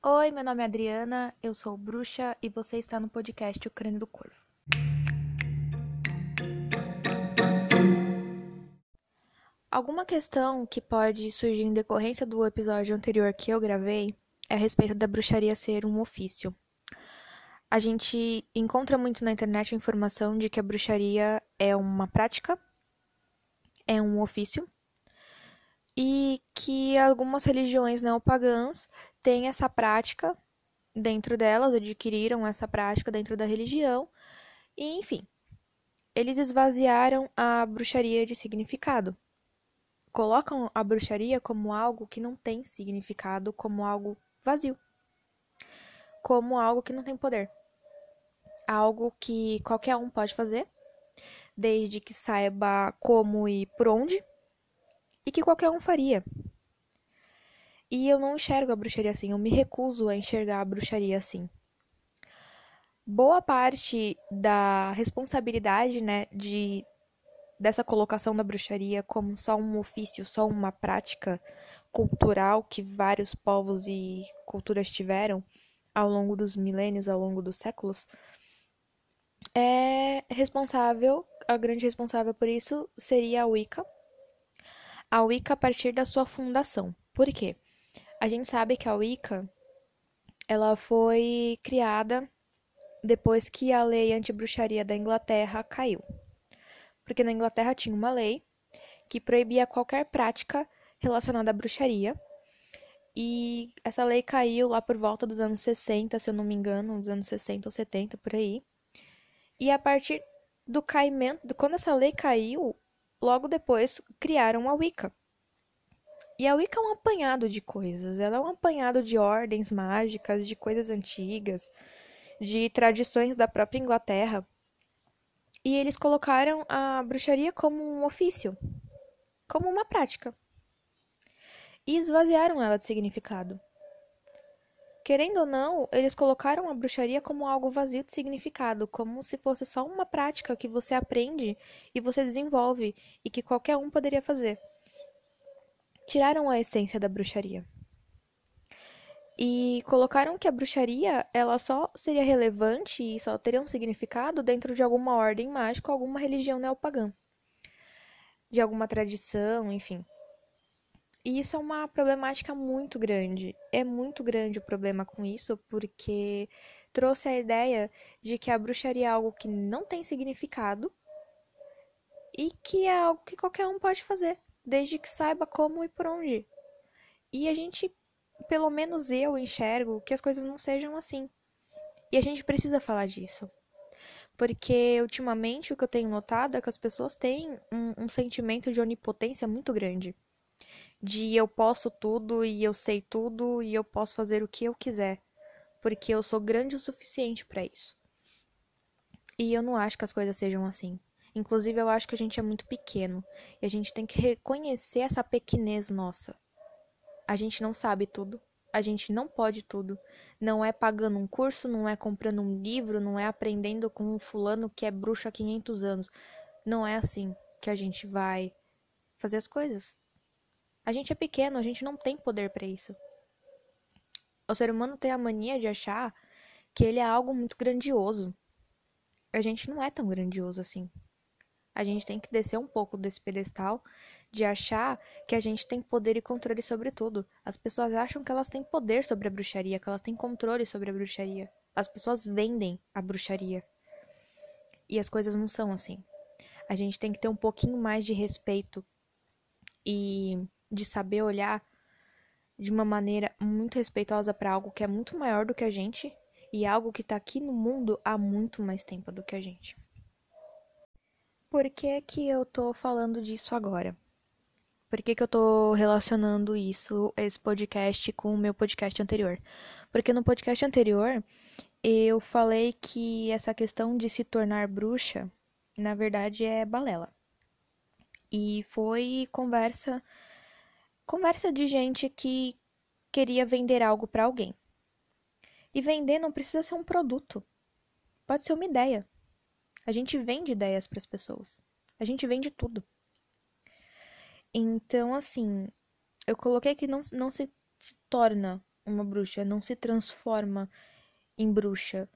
Oi, meu nome é Adriana, eu sou bruxa e você está no podcast O Crânio do Corvo. Alguma questão que pode surgir em decorrência do episódio anterior que eu gravei é a respeito da bruxaria ser um ofício. A gente encontra muito na internet a informação de que a bruxaria é uma prática, é um ofício, e que algumas religiões neopagãs têm essa prática dentro delas, adquiriram essa prática dentro da religião, e enfim, eles esvaziaram a bruxaria de significado. Colocam a bruxaria como algo que não tem significado, como algo vazio, como algo que não tem poder. Algo que qualquer um pode fazer, desde que saiba como e por onde, e que qualquer um faria. E eu não enxergo a bruxaria assim, eu me recuso a enxergar a bruxaria assim. Boa parte da responsabilidade, né, de dessa colocação da bruxaria como só um ofício, só uma prática cultural que vários povos e culturas tiveram ao longo dos milênios, ao longo dos séculos, é responsável, a grande responsável por isso seria a Wicca. A Wicca a partir da sua fundação. Por quê? A gente sabe que a Wicca ela foi criada depois que a lei anti-bruxaria da Inglaterra caiu. Porque na Inglaterra tinha uma lei que proibia qualquer prática relacionada à bruxaria. E essa lei caiu lá por volta dos anos 60, se eu não me engano, dos anos 60 ou 70 por aí. E a partir do caimento, quando essa lei caiu, logo depois criaram a Wicca. E a Wicca é um apanhado de coisas, ela é um apanhado de ordens mágicas, de coisas antigas, de tradições da própria Inglaterra. E eles colocaram a bruxaria como um ofício, como uma prática. E esvaziaram ela de significado. Querendo ou não, eles colocaram a bruxaria como algo vazio de significado, como se fosse só uma prática que você aprende e você desenvolve e que qualquer um poderia fazer. Tiraram a essência da bruxaria. E colocaram que a bruxaria, ela só seria relevante e só teria um significado dentro de alguma ordem mágica, alguma religião neopagã. De alguma tradição, enfim. E isso é uma problemática muito grande. É muito grande o problema com isso, porque trouxe a ideia de que a bruxaria é algo que não tem significado e que é algo que qualquer um pode fazer, desde que saiba como e por onde. E a gente, pelo menos eu enxergo que as coisas não sejam assim. E a gente precisa falar disso. Porque ultimamente o que eu tenho notado é que as pessoas têm um, um sentimento de onipotência muito grande de eu posso tudo e eu sei tudo e eu posso fazer o que eu quiser, porque eu sou grande o suficiente para isso. E eu não acho que as coisas sejam assim. Inclusive, eu acho que a gente é muito pequeno e a gente tem que reconhecer essa pequenez nossa. A gente não sabe tudo, a gente não pode tudo. Não é pagando um curso, não é comprando um livro, não é aprendendo com um fulano que é bruxo há 500 anos. Não é assim que a gente vai fazer as coisas. A gente é pequeno, a gente não tem poder para isso. O ser humano tem a mania de achar que ele é algo muito grandioso. A gente não é tão grandioso assim. A gente tem que descer um pouco desse pedestal de achar que a gente tem poder e controle sobre tudo. As pessoas acham que elas têm poder sobre a bruxaria, que elas têm controle sobre a bruxaria. As pessoas vendem a bruxaria. E as coisas não são assim. A gente tem que ter um pouquinho mais de respeito e de saber olhar de uma maneira muito respeitosa para algo que é muito maior do que a gente e algo que está aqui no mundo há muito mais tempo do que a gente. Por que que eu tô falando disso agora? Por que, que eu tô relacionando isso, esse podcast, com o meu podcast anterior? Porque no podcast anterior eu falei que essa questão de se tornar bruxa, na verdade, é balela. E foi conversa Conversa de gente que queria vender algo para alguém. E vender não precisa ser um produto. Pode ser uma ideia. A gente vende ideias para as pessoas. A gente vende tudo. Então, assim, eu coloquei que não, não se, se torna uma bruxa, não se transforma em bruxa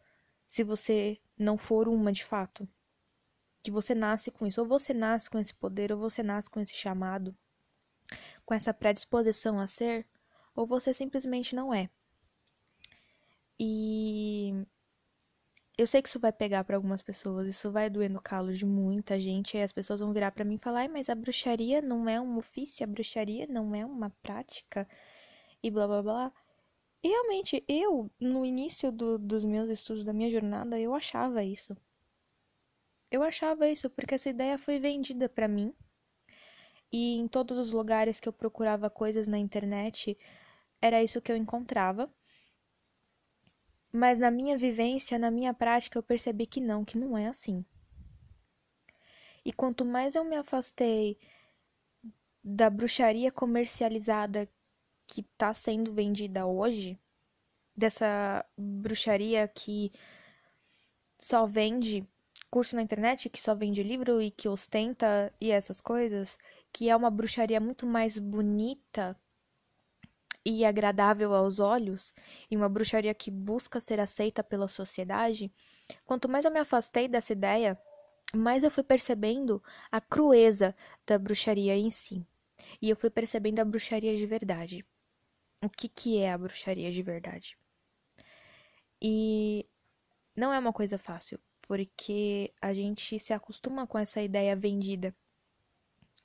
se você não for uma de fato. Que você nasce com isso, ou você nasce com esse poder, ou você nasce com esse chamado, com essa predisposição a ser, ou você simplesmente não é. E eu sei que isso vai pegar para algumas pessoas, isso vai doer no calo de muita gente, e as pessoas vão virar para mim e falar: mas a bruxaria não é um ofício, a bruxaria não é uma prática, e blá blá blá. E realmente, eu, no início do, dos meus estudos, da minha jornada, eu achava isso. Eu achava isso porque essa ideia foi vendida para mim. E em todos os lugares que eu procurava coisas na internet, era isso que eu encontrava. Mas na minha vivência, na minha prática, eu percebi que não, que não é assim. E quanto mais eu me afastei da bruxaria comercializada que está sendo vendida hoje, dessa bruxaria que só vende curso na internet, que só vende livro e que ostenta e essas coisas, que é uma bruxaria muito mais bonita e agradável aos olhos, e uma bruxaria que busca ser aceita pela sociedade, quanto mais eu me afastei dessa ideia, mais eu fui percebendo a crueza da bruxaria em si. E eu fui percebendo a bruxaria de verdade. O que, que é a bruxaria de verdade? E não é uma coisa fácil, porque a gente se acostuma com essa ideia vendida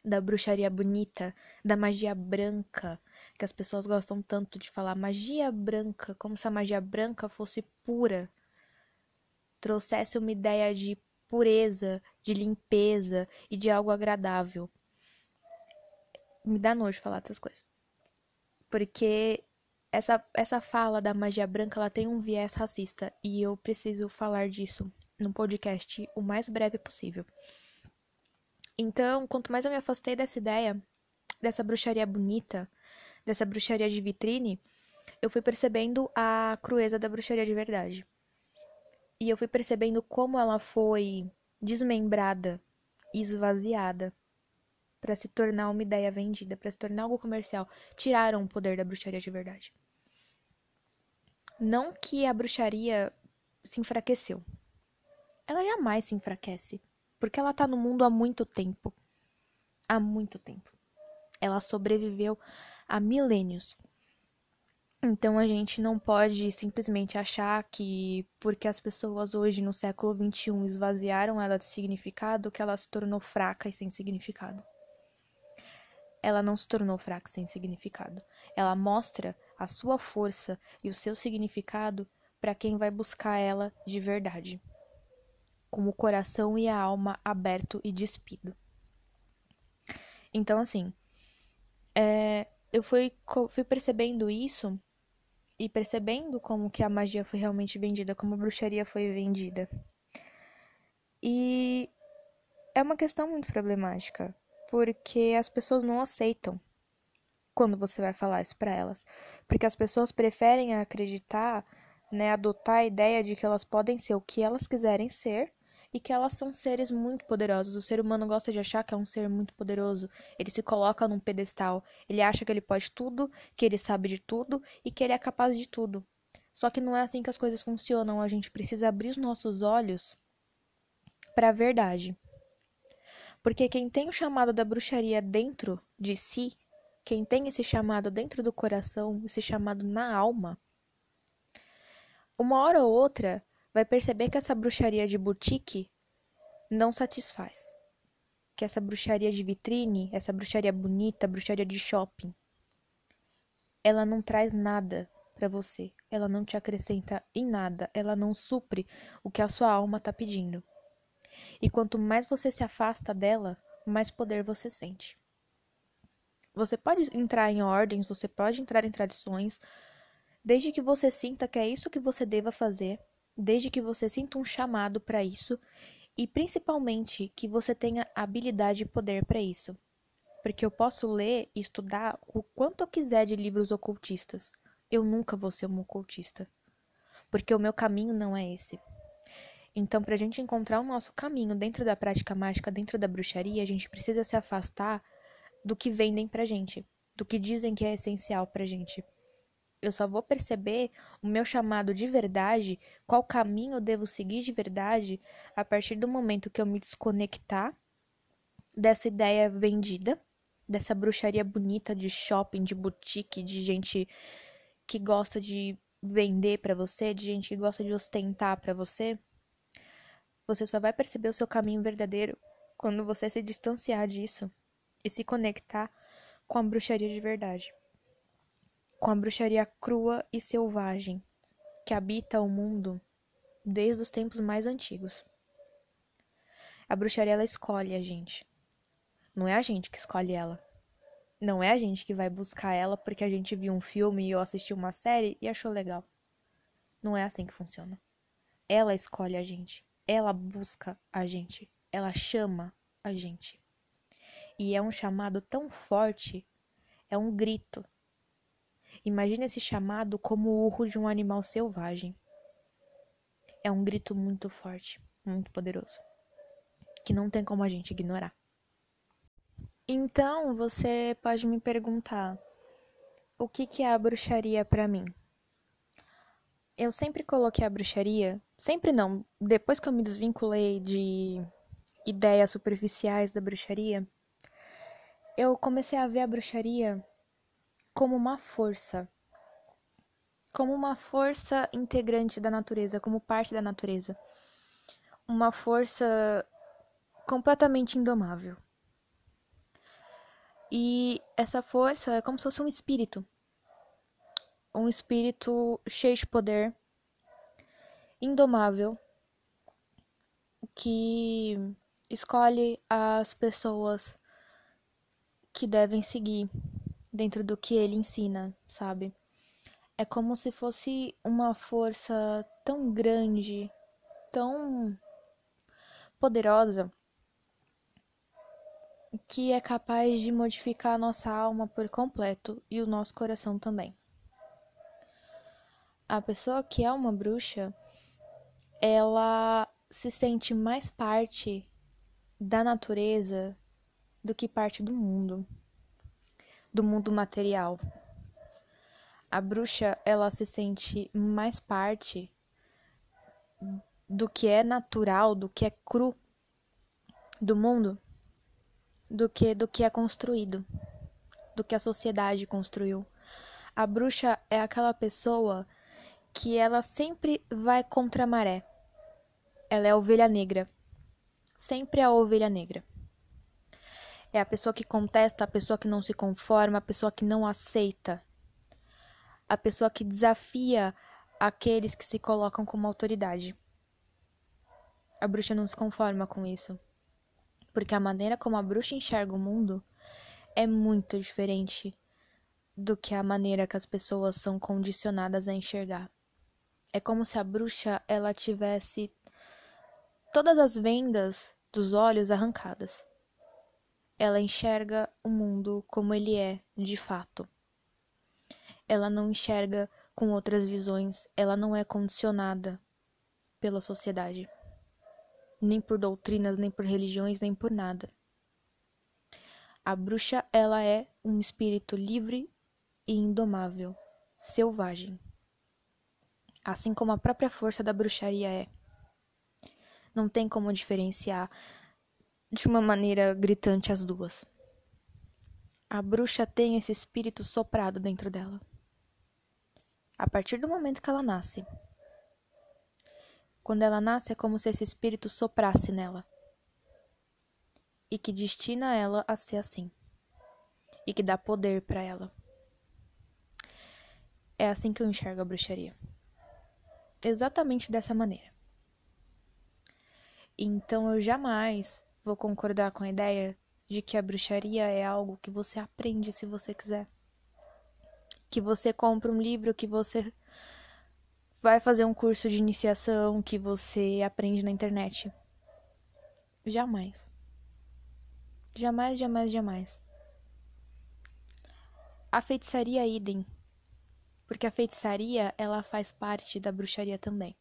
da bruxaria bonita, da magia branca, que as pessoas gostam tanto de falar magia branca, como se a magia branca fosse pura, trouxesse uma ideia de pureza, de limpeza e de algo agradável. Me dá nojo falar dessas coisas. Porque essa, essa fala da magia branca ela tem um viés racista e eu preciso falar disso no podcast o mais breve possível. Então, quanto mais eu me afastei dessa ideia, dessa bruxaria bonita, dessa bruxaria de vitrine, eu fui percebendo a crueza da bruxaria de verdade. E eu fui percebendo como ela foi desmembrada, esvaziada, para se tornar uma ideia vendida, para se tornar algo comercial. Tiraram o poder da bruxaria de verdade. Não que a bruxaria se enfraqueceu. Ela jamais se enfraquece. Porque ela tá no mundo há muito tempo. Há muito tempo. Ela sobreviveu há milênios. Então a gente não pode simplesmente achar que porque as pessoas hoje no século XXI esvaziaram ela de significado, que ela se tornou fraca e sem significado. Ela não se tornou fraca e sem significado. Ela mostra a sua força e o seu significado para quem vai buscar ela de verdade com o coração e a alma aberto e despido. Então, assim, é, eu fui, fui percebendo isso e percebendo como que a magia foi realmente vendida, como a bruxaria foi vendida. E é uma questão muito problemática, porque as pessoas não aceitam quando você vai falar isso para elas, porque as pessoas preferem acreditar, né, adotar a ideia de que elas podem ser o que elas quiserem ser e que elas são seres muito poderosos. O ser humano gosta de achar que é um ser muito poderoso. Ele se coloca num pedestal. Ele acha que ele pode tudo, que ele sabe de tudo e que ele é capaz de tudo. Só que não é assim que as coisas funcionam. A gente precisa abrir os nossos olhos para a verdade. Porque quem tem o chamado da bruxaria dentro de si, quem tem esse chamado dentro do coração, esse chamado na alma, uma hora ou outra vai perceber que essa bruxaria de boutique não satisfaz. Que essa bruxaria de vitrine, essa bruxaria bonita, bruxaria de shopping, ela não traz nada para você. Ela não te acrescenta em nada, ela não supre o que a sua alma está pedindo. E quanto mais você se afasta dela, mais poder você sente. Você pode entrar em ordens, você pode entrar em tradições, desde que você sinta que é isso que você deva fazer desde que você sinta um chamado para isso e principalmente que você tenha habilidade e poder para isso. Porque eu posso ler e estudar o quanto eu quiser de livros ocultistas. Eu nunca vou ser um ocultista. Porque o meu caminho não é esse. Então, para a gente encontrar o nosso caminho dentro da prática mágica, dentro da bruxaria, a gente precisa se afastar do que vendem pra gente, do que dizem que é essencial pra gente. Eu só vou perceber o meu chamado de verdade, qual caminho eu devo seguir de verdade, a partir do momento que eu me desconectar dessa ideia vendida, dessa bruxaria bonita de shopping, de boutique, de gente que gosta de vender para você, de gente que gosta de ostentar para você. Você só vai perceber o seu caminho verdadeiro quando você se distanciar disso e se conectar com a bruxaria de verdade. Com a bruxaria crua e selvagem que habita o mundo desde os tempos mais antigos. A bruxaria ela escolhe a gente. Não é a gente que escolhe ela. Não é a gente que vai buscar ela porque a gente viu um filme ou assistiu uma série e achou legal. Não é assim que funciona. Ela escolhe a gente. Ela busca a gente. Ela chama a gente. E é um chamado tão forte, é um grito. Imagina esse chamado como o urro de um animal selvagem. É um grito muito forte, muito poderoso, que não tem como a gente ignorar. Então, você pode me perguntar: o que, que é a bruxaria para mim? Eu sempre coloquei a bruxaria, sempre não, depois que eu me desvinculei de ideias superficiais da bruxaria, eu comecei a ver a bruxaria como uma força. Como uma força integrante da natureza, como parte da natureza. Uma força completamente indomável. E essa força é como se fosse um espírito. Um espírito cheio de poder, indomável, que escolhe as pessoas que devem seguir dentro do que ele ensina, sabe? É como se fosse uma força tão grande, tão poderosa, que é capaz de modificar a nossa alma por completo e o nosso coração também. A pessoa que é uma bruxa, ela se sente mais parte da natureza do que parte do mundo, do mundo material. A bruxa, ela se sente mais parte do que é natural, do que é cru do mundo, do que do que é construído, do que a sociedade construiu. A bruxa é aquela pessoa que ela sempre vai contra a maré. Ela é a ovelha negra. Sempre a ovelha negra. É a pessoa que contesta, a pessoa que não se conforma, a pessoa que não aceita. A pessoa que desafia aqueles que se colocam como autoridade. A bruxa não se conforma com isso. Porque a maneira como a bruxa enxerga o mundo é muito diferente do que a maneira que as pessoas são condicionadas a enxergar. É como se a bruxa ela tivesse todas as vendas dos olhos arrancadas ela enxerga o mundo como ele é de fato. Ela não enxerga com outras visões, ela não é condicionada pela sociedade, nem por doutrinas, nem por religiões, nem por nada. A bruxa, ela é um espírito livre e indomável, selvagem, assim como a própria força da bruxaria é. Não tem como diferenciar de uma maneira gritante as duas. A bruxa tem esse espírito soprado dentro dela. A partir do momento que ela nasce. Quando ela nasce, é como se esse espírito soprasse nela. E que destina ela a ser assim. E que dá poder para ela. É assim que eu enxergo a bruxaria. Exatamente dessa maneira. Então eu jamais Vou concordar com a ideia de que a bruxaria é algo que você aprende se você quiser. Que você compra um livro, que você vai fazer um curso de iniciação, que você aprende na internet. Jamais. Jamais, jamais, jamais. A feitiçaria é idem. Porque a feitiçaria, ela faz parte da bruxaria também.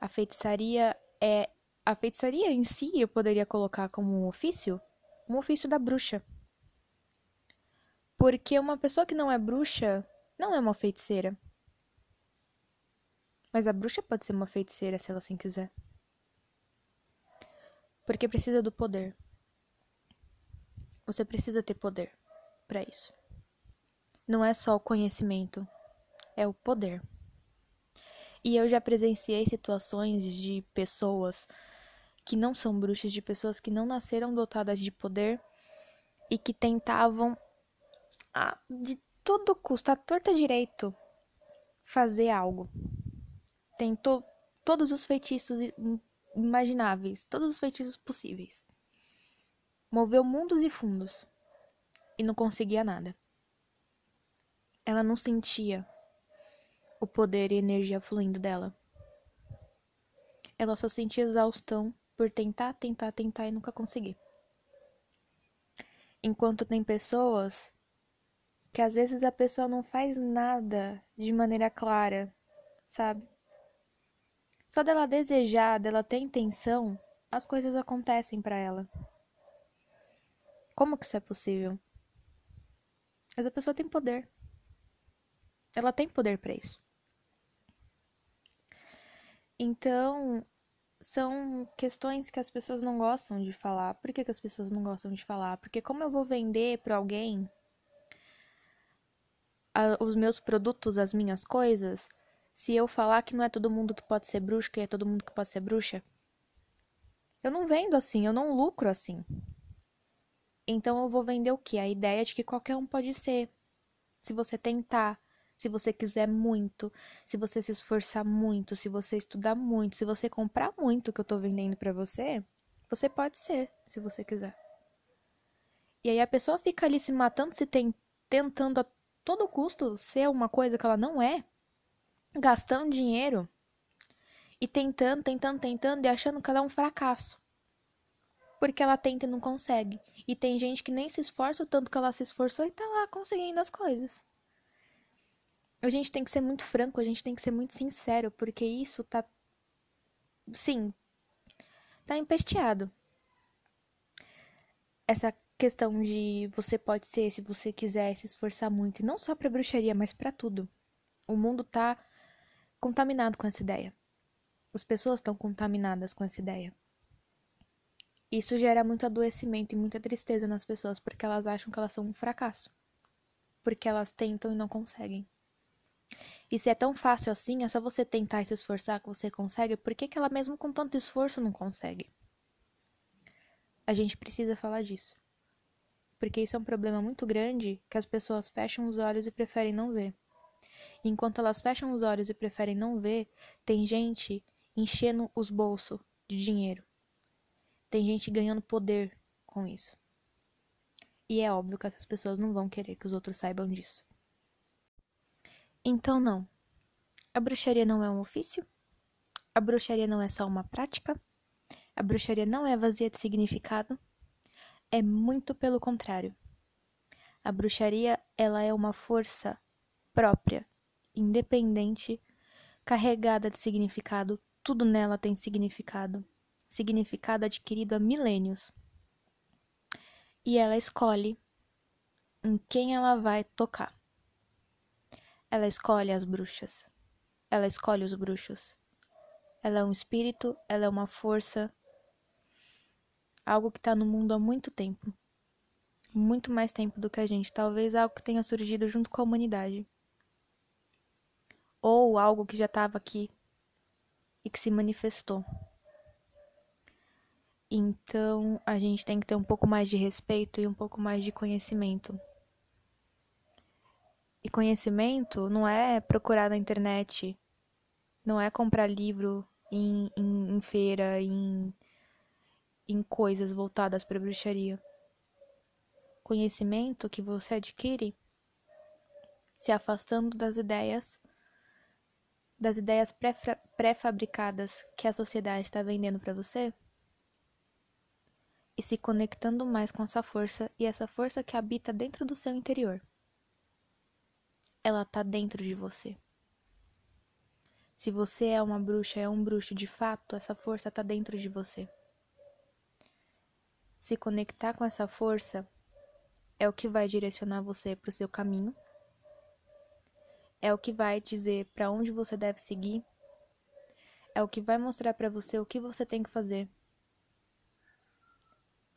A feitiçaria é a feitiçaria em si eu poderia colocar como um ofício, um ofício da bruxa. Porque uma pessoa que não é bruxa não é uma feiticeira. Mas a bruxa pode ser uma feiticeira se ela assim quiser. Porque precisa do poder. Você precisa ter poder para isso. Não é só o conhecimento, é o poder. E eu já presenciei situações de pessoas que não são bruxas, de pessoas que não nasceram dotadas de poder e que tentavam a, de todo custo, a torta direito, fazer algo. Tentou todos os feitiços imagináveis, todos os feitiços possíveis. Moveu mundos e fundos e não conseguia nada. Ela não sentia o poder e energia fluindo dela. Ela só sentia exaustão por tentar, tentar, tentar e nunca conseguir. Enquanto tem pessoas que às vezes a pessoa não faz nada de maneira clara, sabe? Só dela desejar, dela ter intenção, as coisas acontecem para ela. Como que isso é possível? Mas a pessoa tem poder. Ela tem poder para isso. Então, são questões que as pessoas não gostam de falar. Por que, que as pessoas não gostam de falar? Porque como eu vou vender para alguém a, os meus produtos, as minhas coisas, se eu falar que não é todo mundo que pode ser bruxa, que é todo mundo que pode ser bruxa? Eu não vendo assim, eu não lucro assim. Então eu vou vender o que? A ideia de que qualquer um pode ser. Se você tentar, se você quiser muito, se você se esforçar muito, se você estudar muito, se você comprar muito que eu tô vendendo para você, você pode ser, se você quiser. E aí a pessoa fica ali se matando, se tem, tentando a todo custo ser uma coisa que ela não é, gastando dinheiro e tentando, tentando, tentando e achando que ela é um fracasso. Porque ela tenta e não consegue. E tem gente que nem se esforça o tanto que ela se esforçou e tá lá conseguindo as coisas a gente tem que ser muito franco, a gente tem que ser muito sincero, porque isso tá. Sim, tá empesteado. Essa questão de você pode ser se você quiser se esforçar muito, e não só pra bruxaria, mas para tudo. O mundo tá contaminado com essa ideia. As pessoas estão contaminadas com essa ideia. Isso gera muito adoecimento e muita tristeza nas pessoas porque elas acham que elas são um fracasso. Porque elas tentam e não conseguem. E se é tão fácil assim, é só você tentar e se esforçar que você consegue, por que, que ela mesmo com tanto esforço não consegue? A gente precisa falar disso. Porque isso é um problema muito grande que as pessoas fecham os olhos e preferem não ver. enquanto elas fecham os olhos e preferem não ver, tem gente enchendo os bolsos de dinheiro. Tem gente ganhando poder com isso. E é óbvio que essas pessoas não vão querer que os outros saibam disso. Então, não. A bruxaria não é um ofício. A bruxaria não é só uma prática. A bruxaria não é vazia de significado. É muito pelo contrário. A bruxaria, ela é uma força própria, independente, carregada de significado. Tudo nela tem significado. Significado adquirido há milênios. E ela escolhe em quem ela vai tocar. Ela escolhe as bruxas. Ela escolhe os bruxos. Ela é um espírito, ela é uma força, algo que está no mundo há muito tempo. Muito mais tempo do que a gente. Talvez algo que tenha surgido junto com a humanidade. Ou algo que já estava aqui e que se manifestou. Então a gente tem que ter um pouco mais de respeito e um pouco mais de conhecimento e conhecimento não é procurar na internet, não é comprar livro em, em, em feira, em, em coisas voltadas para bruxaria. Conhecimento que você adquire se afastando das ideias das ideias pré-fabricadas que a sociedade está vendendo para você e se conectando mais com essa força e essa força que habita dentro do seu interior ela tá dentro de você. Se você é uma bruxa, é um bruxo de fato, essa força tá dentro de você. Se conectar com essa força é o que vai direcionar você para o seu caminho, é o que vai dizer para onde você deve seguir, é o que vai mostrar para você o que você tem que fazer.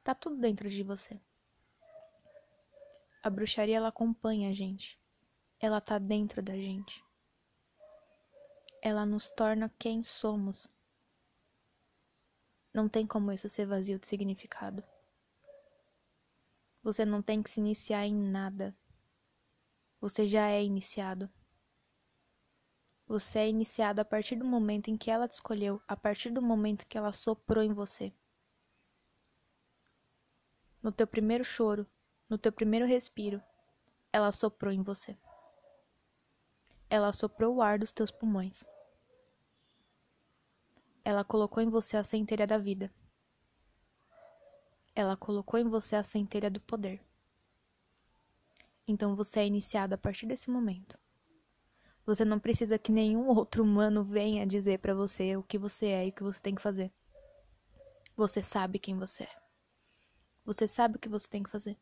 Tá tudo dentro de você. A bruxaria ela acompanha a gente. Ela tá dentro da gente. Ela nos torna quem somos. Não tem como isso ser vazio de significado. Você não tem que se iniciar em nada. Você já é iniciado. Você é iniciado a partir do momento em que ela te escolheu, a partir do momento que ela soprou em você. No teu primeiro choro, no teu primeiro respiro, ela soprou em você. Ela soprou o ar dos teus pulmões. Ela colocou em você a centelha da vida. Ela colocou em você a centelha do poder. Então você é iniciado a partir desse momento. Você não precisa que nenhum outro humano venha dizer para você o que você é e o que você tem que fazer. Você sabe quem você é. Você sabe o que você tem que fazer.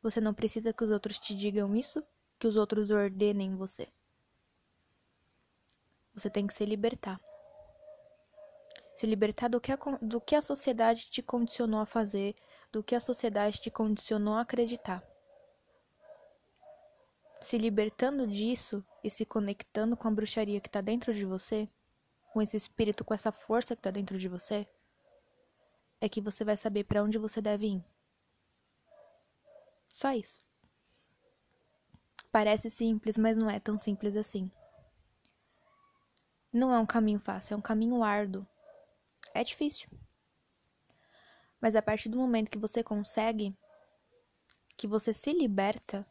Você não precisa que os outros te digam isso, que os outros ordenem você. Você tem que se libertar se libertar do que, a, do que a sociedade te condicionou a fazer, do que a sociedade te condicionou a acreditar. Se libertando disso e se conectando com a bruxaria que está dentro de você, com esse espírito, com essa força que está dentro de você, é que você vai saber para onde você deve ir. Só isso. Parece simples, mas não é tão simples assim. Não é um caminho fácil, é um caminho árduo. É difícil. Mas a partir do momento que você consegue, que você se liberta,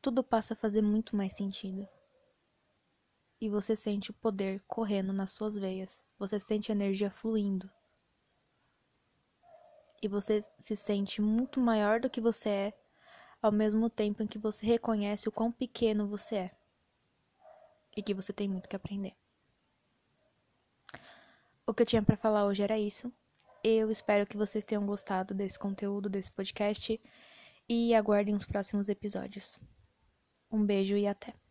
tudo passa a fazer muito mais sentido. E você sente o poder correndo nas suas veias. Você sente a energia fluindo. E você se sente muito maior do que você é, ao mesmo tempo em que você reconhece o quão pequeno você é. E que você tem muito que aprender. O que eu tinha para falar hoje era isso. Eu espero que vocês tenham gostado desse conteúdo, desse podcast e aguardem os próximos episódios. Um beijo e até!